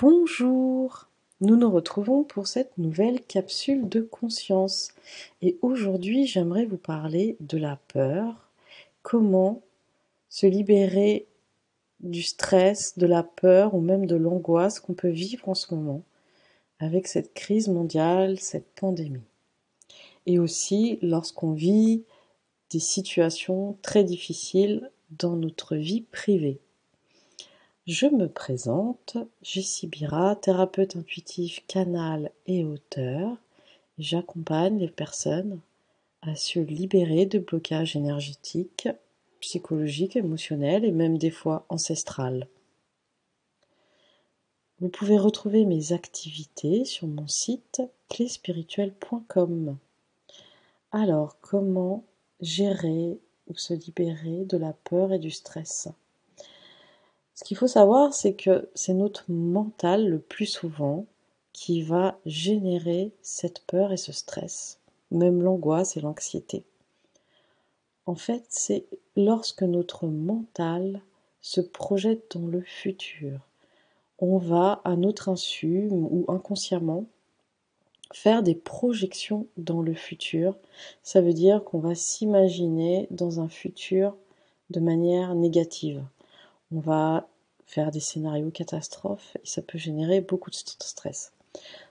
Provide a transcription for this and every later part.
Bonjour, nous nous retrouvons pour cette nouvelle capsule de conscience et aujourd'hui j'aimerais vous parler de la peur, comment se libérer du stress, de la peur ou même de l'angoisse qu'on peut vivre en ce moment avec cette crise mondiale, cette pandémie. Et aussi lorsqu'on vit des situations très difficiles dans notre vie privée. Je me présente, Jessie Bira, thérapeute intuitif, canal et auteur. J'accompagne les personnes à se libérer de blocages énergétiques, psychologiques, émotionnels et même des fois ancestrales. Vous pouvez retrouver mes activités sur mon site cléspirituel.com. Alors, comment gérer ou se libérer de la peur et du stress? Ce qu'il faut savoir, c'est que c'est notre mental le plus souvent qui va générer cette peur et ce stress, même l'angoisse et l'anxiété. En fait, c'est lorsque notre mental se projette dans le futur. On va, à notre insu ou inconsciemment, faire des projections dans le futur. Ça veut dire qu'on va s'imaginer dans un futur de manière négative. On va faire des scénarios catastrophes et ça peut générer beaucoup de stress.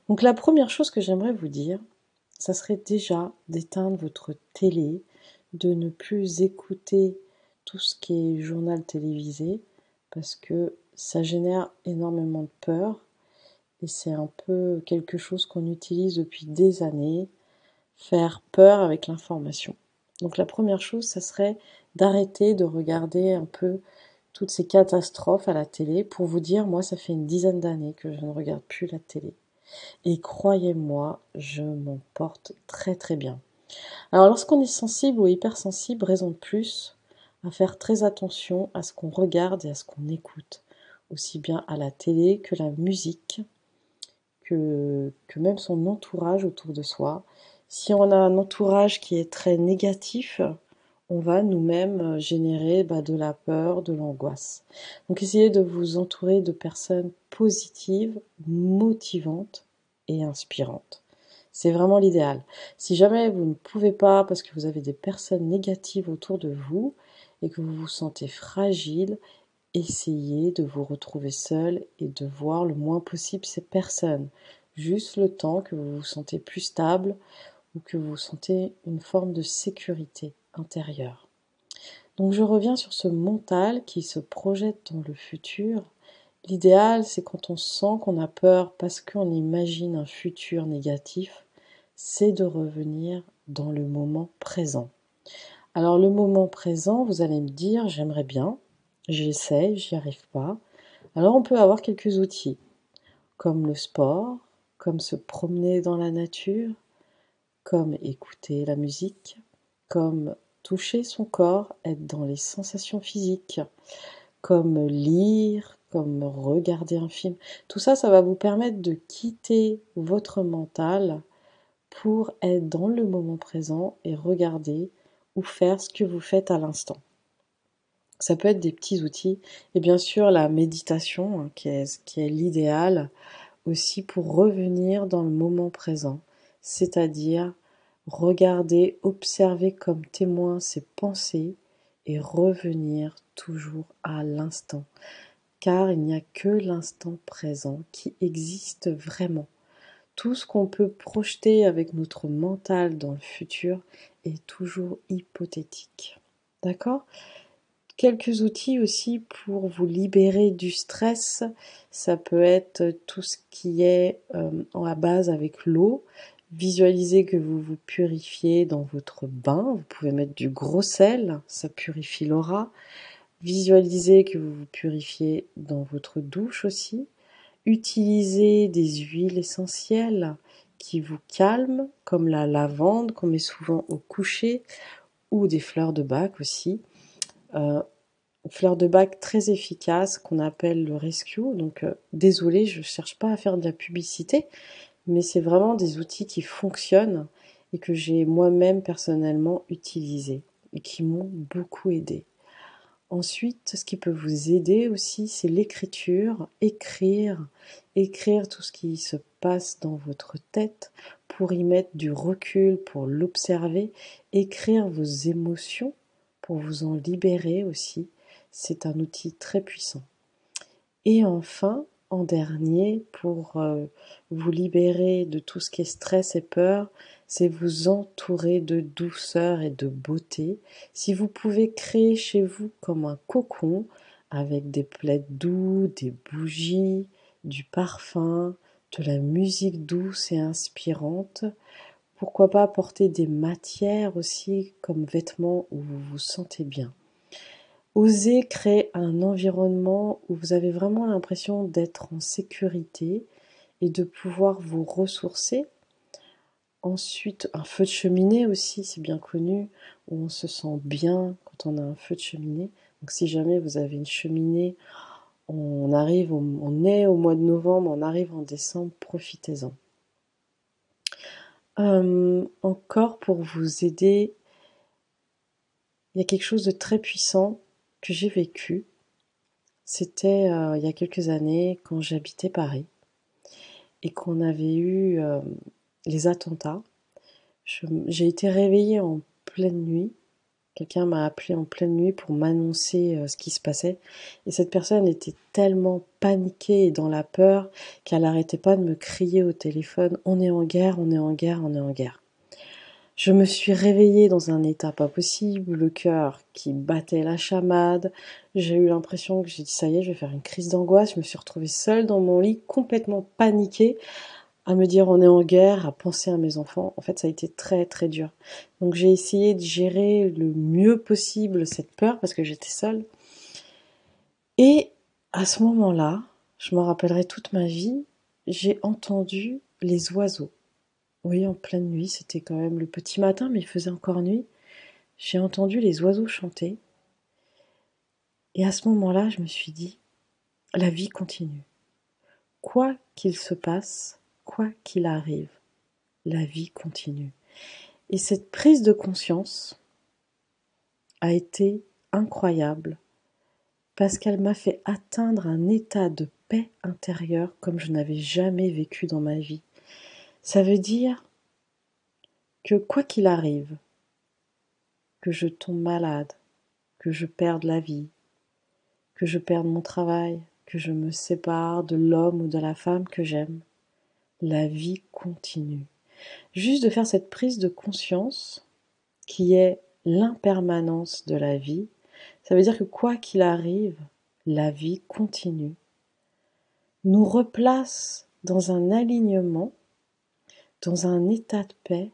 Donc la première chose que j'aimerais vous dire, ça serait déjà d'éteindre votre télé, de ne plus écouter tout ce qui est journal télévisé parce que ça génère énormément de peur et c'est un peu quelque chose qu'on utilise depuis des années, faire peur avec l'information. Donc la première chose, ça serait d'arrêter de regarder un peu toutes ces catastrophes à la télé pour vous dire, moi, ça fait une dizaine d'années que je ne regarde plus la télé. Et croyez-moi, je m'en porte très très bien. Alors lorsqu'on est sensible ou hypersensible, raison de plus à faire très attention à ce qu'on regarde et à ce qu'on écoute, aussi bien à la télé que la musique, que, que même son entourage autour de soi. Si on a un entourage qui est très négatif, on va nous-mêmes euh, générer bah, de la peur, de l'angoisse. Donc essayez de vous entourer de personnes positives, motivantes et inspirantes. C'est vraiment l'idéal. Si jamais vous ne pouvez pas parce que vous avez des personnes négatives autour de vous et que vous vous sentez fragile, essayez de vous retrouver seul et de voir le moins possible ces personnes. Juste le temps que vous vous sentez plus stable ou que vous sentez une forme de sécurité Donc je reviens sur ce mental qui se projette dans le futur. L'idéal, c'est quand on sent qu'on a peur parce qu'on imagine un futur négatif, c'est de revenir dans le moment présent. Alors le moment présent, vous allez me dire, j'aimerais bien, j'essaie, j'y arrive pas. Alors on peut avoir quelques outils, comme le sport, comme se promener dans la nature, comme écouter la musique, comme toucher son corps, être dans les sensations physiques, comme lire, comme regarder un film. Tout ça, ça va vous permettre de quitter votre mental pour être dans le moment présent et regarder ou faire ce que vous faites à l'instant. Ça peut être des petits outils et bien sûr la méditation hein, qui est, qui est l'idéal aussi pour revenir dans le moment présent, c'est-à-dire Regarder, observer comme témoin ses pensées et revenir toujours à l'instant. Car il n'y a que l'instant présent qui existe vraiment. Tout ce qu'on peut projeter avec notre mental dans le futur est toujours hypothétique. D'accord? Quelques outils aussi pour vous libérer du stress. Ça peut être tout ce qui est euh, la base avec l'eau. Visualisez que vous vous purifiez dans votre bain. Vous pouvez mettre du gros sel, ça purifie l'aura. Visualisez que vous vous purifiez dans votre douche aussi. Utilisez des huiles essentielles qui vous calment, comme la lavande qu'on met souvent au coucher, ou des fleurs de bac aussi. Euh, fleurs de bac très efficaces qu'on appelle le rescue. Donc euh, désolé, je ne cherche pas à faire de la publicité, mais c'est vraiment des outils qui fonctionnent et que j'ai moi-même personnellement utilisés et qui m'ont beaucoup aidé. Ensuite, ce qui peut vous aider aussi, c'est l'écriture, écrire, écrire tout ce qui se passe dans votre tête pour y mettre du recul, pour l'observer, écrire vos émotions pour vous en libérer aussi. C'est un outil très puissant. Et enfin, en dernier, pour euh, vous libérer de tout ce qui est stress et peur, c'est vous entourer de douceur et de beauté. Si vous pouvez créer chez vous comme un cocon avec des plaids doux, des bougies, du parfum, de la musique douce et inspirante, pourquoi pas apporter des matières aussi comme vêtements où vous vous sentez bien. Osez créer un environnement où vous avez vraiment l'impression d'être en sécurité et de pouvoir vous ressourcer. Ensuite, un feu de cheminée aussi, c'est bien connu, où on se sent bien quand on a un feu de cheminée. Donc si jamais vous avez une cheminée, on arrive, on est au mois de novembre, on arrive en décembre, profitez-en. Euh, encore pour vous aider, il y a quelque chose de très puissant que j'ai vécu. C'était euh, il y a quelques années quand j'habitais Paris et qu'on avait eu euh, les attentats. J'ai été réveillée en pleine nuit. Quelqu'un m'a appelé en pleine nuit pour m'annoncer euh, ce qui se passait. Et cette personne était tellement paniquée et dans la peur qu'elle n'arrêtait pas de me crier au téléphone On est en guerre, on est en guerre, on est en guerre. Je me suis réveillée dans un état pas possible, le cœur qui battait la chamade. J'ai eu l'impression que j'ai dit ça y est, je vais faire une crise d'angoisse. Je me suis retrouvée seule dans mon lit, complètement paniquée, à me dire on est en guerre, à penser à mes enfants. En fait, ça a été très très dur. Donc j'ai essayé de gérer le mieux possible cette peur parce que j'étais seule. Et à ce moment-là, je m'en rappellerai toute ma vie, j'ai entendu les oiseaux. Oui, en pleine nuit, c'était quand même le petit matin, mais il faisait encore nuit. J'ai entendu les oiseaux chanter. Et à ce moment-là, je me suis dit, la vie continue. Quoi qu'il se passe, quoi qu'il arrive, la vie continue. Et cette prise de conscience a été incroyable parce qu'elle m'a fait atteindre un état de paix intérieure comme je n'avais jamais vécu dans ma vie. Ça veut dire que quoi qu'il arrive, que je tombe malade, que je perde la vie, que je perde mon travail, que je me sépare de l'homme ou de la femme que j'aime, la vie continue. Juste de faire cette prise de conscience qui est l'impermanence de la vie, ça veut dire que quoi qu'il arrive, la vie continue, nous replace dans un alignement dans un état de paix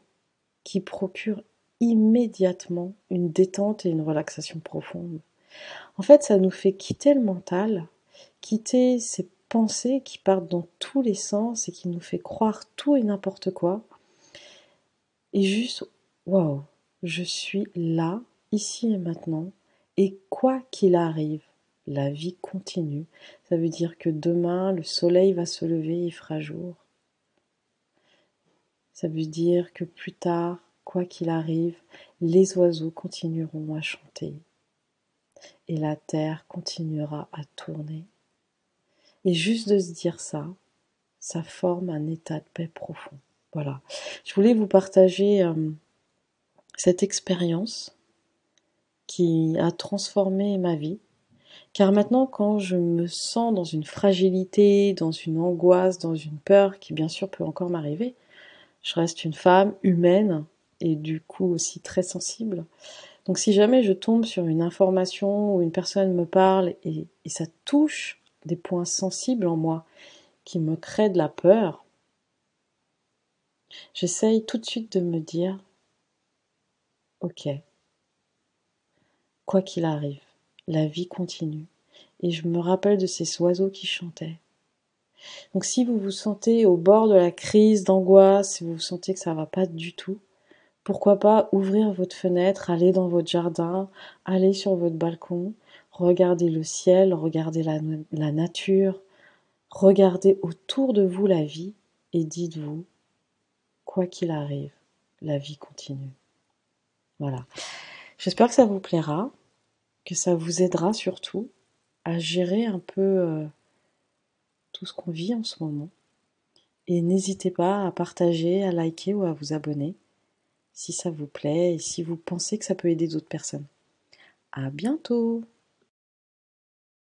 qui procure immédiatement une détente et une relaxation profonde. En fait, ça nous fait quitter le mental, quitter ces pensées qui partent dans tous les sens et qui nous fait croire tout et n'importe quoi. Et juste, waouh, je suis là, ici et maintenant, et quoi qu'il arrive, la vie continue. Ça veut dire que demain, le soleil va se lever, il fera jour. Ça veut dire que plus tard, quoi qu'il arrive, les oiseaux continueront à chanter et la terre continuera à tourner. Et juste de se dire ça, ça forme un état de paix profond. Voilà. Je voulais vous partager euh, cette expérience qui a transformé ma vie. Car maintenant, quand je me sens dans une fragilité, dans une angoisse, dans une peur qui bien sûr peut encore m'arriver, je reste une femme humaine et du coup aussi très sensible. Donc si jamais je tombe sur une information ou une personne me parle et, ça touche des points sensibles en moi qui me créent de la peur, j'essaye tout de suite de me dire, ok, quoi qu'il arrive, la vie continue. Et je me rappelle de ces oiseaux qui chantaient. Donc si vous vous sentez au bord de la crise d'angoisse, si vous vous sentez que ça va pas du tout, pourquoi pas ouvrir votre fenêtre, aller dans votre jardin, aller sur votre balcon, regarder le ciel, regarder la, la nature, regarder autour de vous la vie et dites-vous, quoi qu'il arrive, la vie continue. Voilà. J'espère que ça vous plaira. que ça vous aidera surtout à gérer un peu euh, tout ce qu'on vit en ce moment. Et n'hésitez pas à partager, à liker ou à vous abonner si ça vous plaît et si vous pensez que ça peut aider d'autres personnes. À bientôt!